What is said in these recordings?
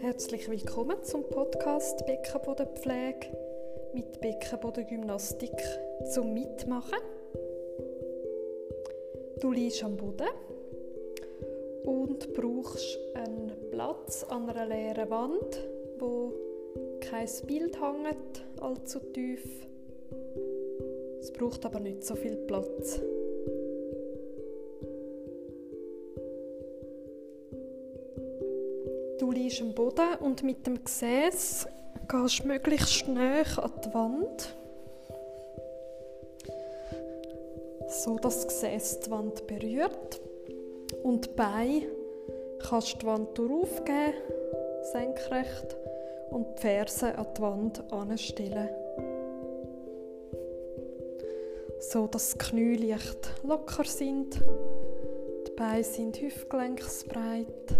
Herzlich willkommen zum Podcast Beckenbodenpflege mit Beckenbodengymnastik zum Mitmachen. Du liegst am Boden und brauchst einen Platz an einer leeren Wand, wo kein Bild hängt, allzu tief. Es braucht aber nicht so viel Platz. Du liegst am Boden und mit dem Gesäß gehst möglichst schnell an die Wand, so dass das Gesäß die Wand berührt und die Beine kannst die Wand aufgeben, senkrecht, und die Ferse an die Wand anstellen. So dass die Knie leicht locker sind, die Beine sind hüftgelenksbreit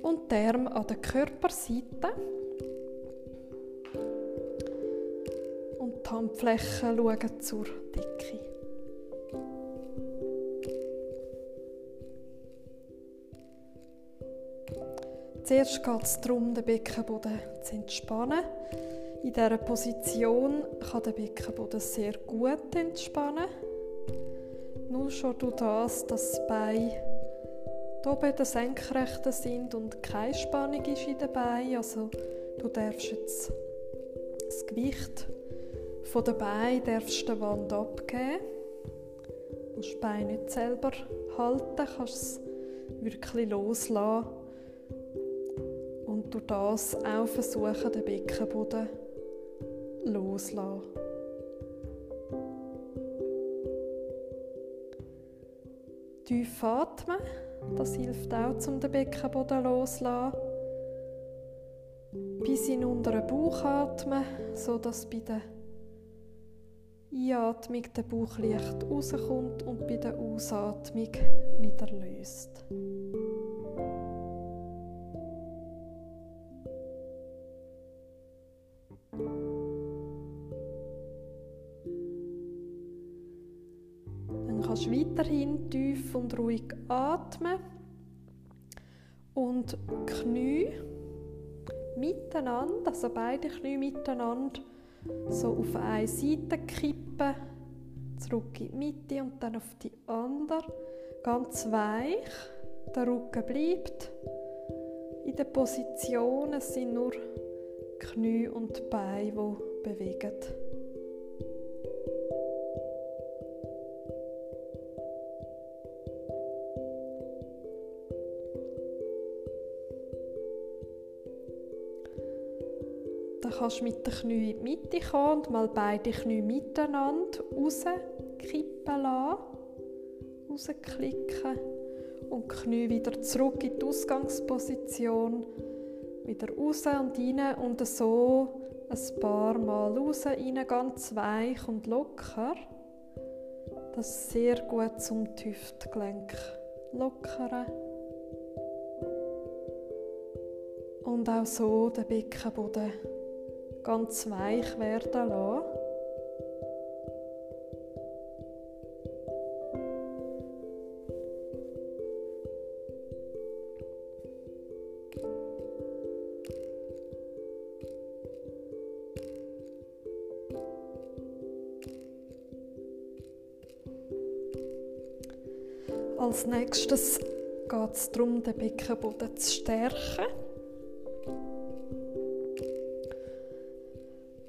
und die Arme an der Körperseite. Und die Handflächen schauen zur Decke. Zuerst geht es darum, den Beckenboden zu entspannen. In dieser Position kann der Beckenboden sehr gut entspannen. Nur schon durch das, dass Beine hier oben der Senkrechten sind und keine Spannung ist in den Beinen. Also du darfst jetzt das Gewicht von der Beine darfst der Wand abgeben. Du musst die Beine nicht selber halten, kannst es wirklich loslassen und durch das auch versuchen, den Beckenboden loszulassen. Tief atmen. Das hilft auch, um den Beckenboden loszulassen. Bis in unteren Bauch atmen, sodass bei der Einatmung der Bauch leicht rauskommt und bei der Ausatmung wieder löst. Atmen und Knie miteinander, also beide Knie miteinander, so auf eine Seite kippen, zurück in die Mitte und dann auf die andere, ganz weich. Der Rücken bleibt in der Position. Es sind nur Knie und Beine, die bewegen. Kannst mit den Knien in die Mitte kommen und mal beide Knie miteinander rauskippen lassen. Rausklicken. Und die Knie wieder zurück in die Ausgangsposition. Wieder raus und rein und so ein paar Mal raus, rein, ganz weich und locker. Das ist sehr gut zum Hüftgelenk lockern. Und auch so den Beckenboden ganz weich werden lassen. Als nächstes geht es darum, den Beckenboden zu stärken.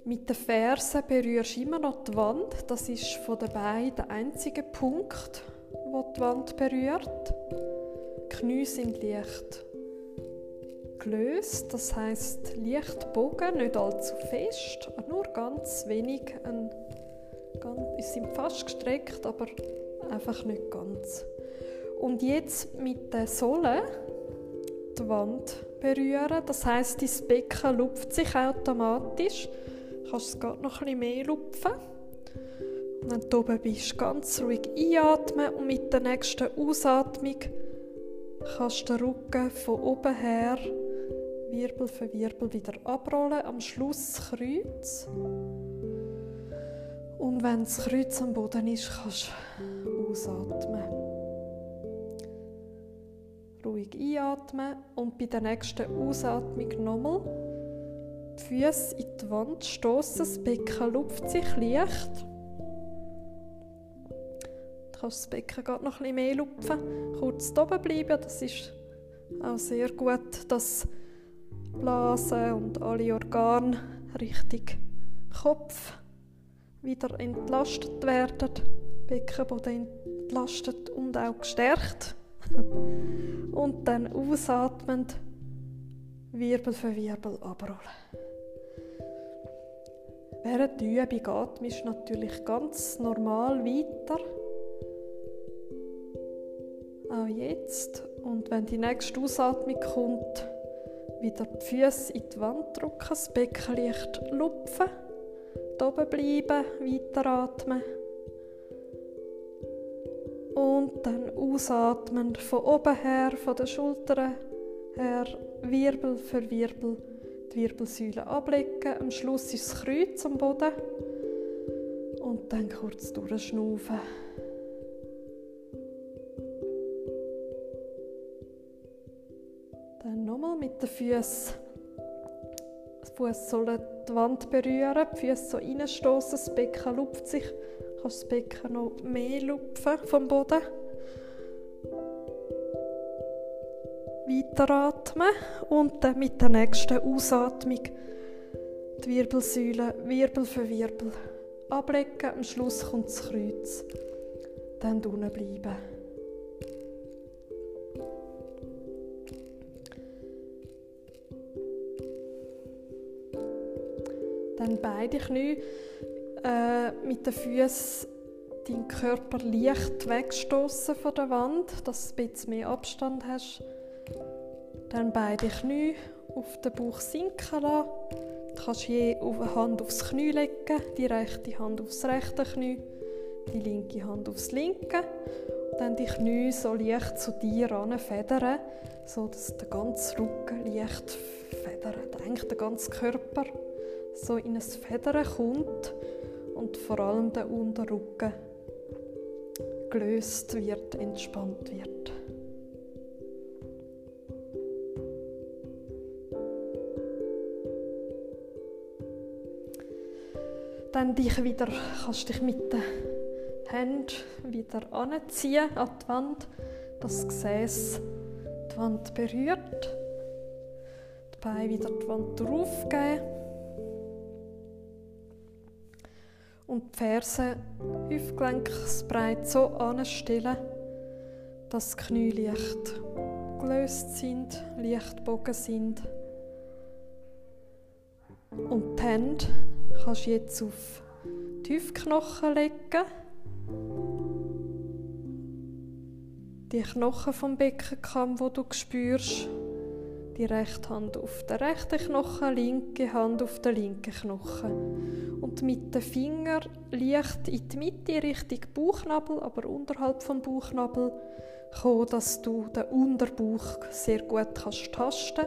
Mit den Fersen berührst du immer noch die Wand. Das ist von den Beinen der einzige Punkt, wo die Wand berührt. Die Knie sind leicht gelöst, das heißt leicht bogen, nicht allzu fest, nur ganz wenig. Sie sind fast gestreckt, aber einfach nicht ganz. Und jetzt mit den Sohlen die Wand berühren, das heißt, dein Becken lupft sich automatisch kannst du es gerade noch bisschen mehr lupfen. Und wenn du oben bist, ganz ruhig einatmen und mit der nächsten Ausatmung kannst du den Rücken von oben her Wirbel für Wirbel wieder abrollen. Am Schluss Kreuz. Und wenn das Kreuz am Boden ist, kannst du ausatmen. Ruhig einatmen und bei der nächsten Ausatmung nochmal die Füße in die Wand stoßen, das Becken lupft sich leicht. Du kannst das Becken gerade noch bisschen mehr lupfen, kurz oben bleiben, das ist auch sehr gut, dass Blasen und alle Organe richtig Kopf wieder entlastet werden, Beckenboden entlastet und auch gestärkt. und dann ausatmend Wirbel für Wirbel abrollen. Während die Übung atmest du natürlich ganz normal weiter. Auch jetzt. Und wenn die nächste Ausatmung kommt, wieder die Füße in die Wand drücken, das Becken leicht lupfen oben bleiben, weiteratmen. Und dann ausatmen, von oben her, von den Schultern her, Wirbel für Wirbel, die Wirbelsäule ablegen. Am Schluss ist das Kreuz am Boden. Und dann kurz durchschnaufen. Dann nochmal mit den Füßen. Die Fuß sollen die Wand berühren, die Füße so reinstoßen, das Becken lupft sich. Du kannst das Becken noch mehr lupfen vom Boden. Weiteratmen und dann mit der nächsten Ausatmung die Wirbelsäule Wirbel für Wirbel ablegen. Am Schluss kommt das Kreuz. Dann unten bleiben. Dann beide Knie äh, mit den Füßen deinen Körper leicht wegstoßen von der Wand, dass du ein bisschen mehr Abstand hast. Dann beide Knie auf den Bauch sinken lassen. Du kannst je eine Hand aufs Knie legen, die rechte Hand aufs rechte Knie, die linke Hand aufs linke. Und dann die Knie so leicht zu dir federn, so dass der ganze Rücken leicht federt, eigentlich der ganze Körper so in ein Federn kommt und vor allem der Unterrücken gelöst wird, entspannt wird. Dann dich wieder, kannst dich mit den Händen wieder anziehen an die Wand, das Gesäß die Wand berührt. Dabei wieder die Wand draufgeben. und die Ferse hüftgelenksbreit so anstellen, dass die Knie leicht gelöst sind, leicht bogen sind. Und die Hände kannst du jetzt auf die Hüftknochen legen. Die Knochen vom Beckenkamm, wo du spürst, die rechte Hand auf den rechten Knochen, linke Hand auf den linken Knochen. Und mit den Fingern leicht in die Mitte Richtung Bauchnabel, aber unterhalb vom Bauchnabel kommen, dass du den Unterbauch sehr gut kannst tasten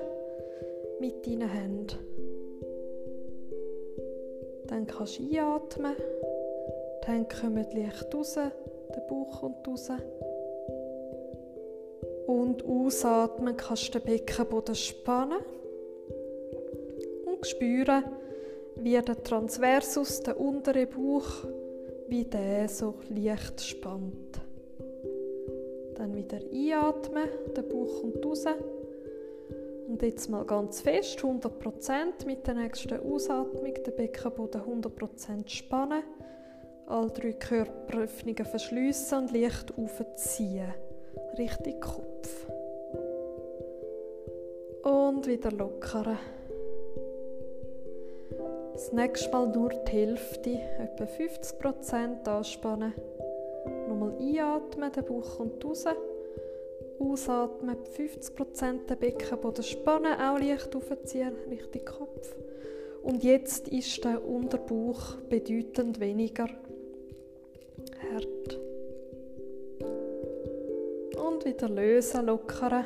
mit deinen Händen. Dann kannst du einatmen, dann kommt leicht raus, der Bauch kommt raus. Und ausatmen kannst du den Beckenboden spannen und spüren, wie der Transversus, der untere Bauch, wie der so leicht spannt. Dann wieder einatmen, der Bauch kommt raus. Und jetzt mal ganz fest, 100% mit der nächsten Ausatmung, den Beckenboden 100% spannen. Alle drei Körperöffnungen verschliessen und leicht aufziehen. Richtig Kopf. Und wieder lockern. Das nächste Mal nur die Hälfte, etwa 50% anspannen. Nochmal einatmen, der Bauch kommt raus. Ausatmen, 50% den Beckenboden spannen, auch leicht aufziehen, Richtung Kopf. Und jetzt ist der Unterbauch bedeutend weniger hart wieder lösen, lockern.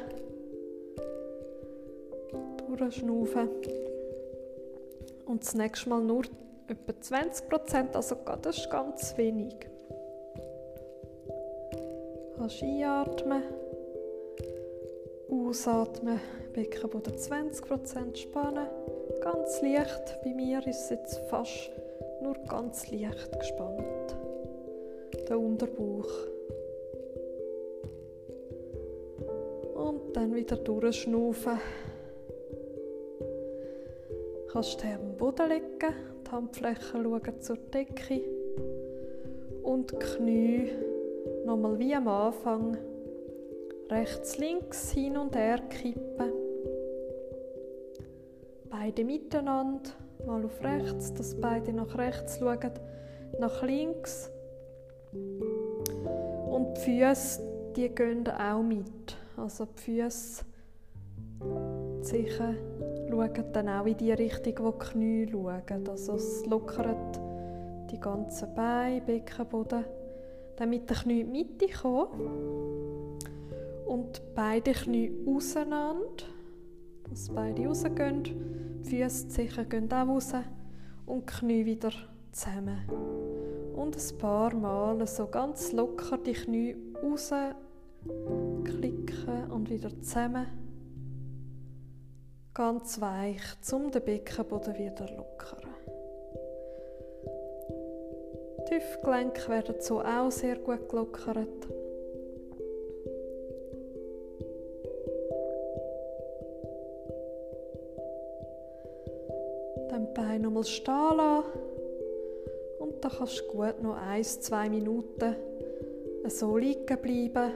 durchschnaufen. Und das nächste Mal nur etwa 20%, also das ist ganz wenig. Kannst einatmen, ausatmen, Beckenboden 20% spannen, ganz leicht. Bei mir ist es jetzt fast nur ganz leicht gespannt. Der Unterbauch. Und dann wieder durchschnaufen. Kannst du am Boden legen, die Handflächen schauen zur Decke und die Knie nochmal wie am Anfang rechts, links hin und her kippen. Beide miteinander, mal auf rechts, dass beide nach rechts schauen, nach links. Und die Füße, die gehen auch mit. Also die Füße sicher schauen dann auch in die Richtung, wo die Knie schauen. Also es lockert die ganzen Beine, Beckenboden. Dann mit den Knie in die Mitte kommen. Und beide Knie auseinander. Dass beide rausgehen. Die Füße sicher gehen auch raus. Und die Knie wieder zusammen. Und ein paar Mal so ganz locker die Knie raus klicken und wieder zusammen ganz weich, um den Beckenboden wieder lockern. Die Hüftgelenke werden so auch sehr gut gelockert. Dann die Beine nochmal stehen lassen. Und dann kannst du gut noch ein, zwei Minuten so liegen bleiben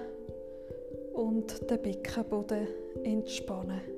und den Beckenboden entspannen.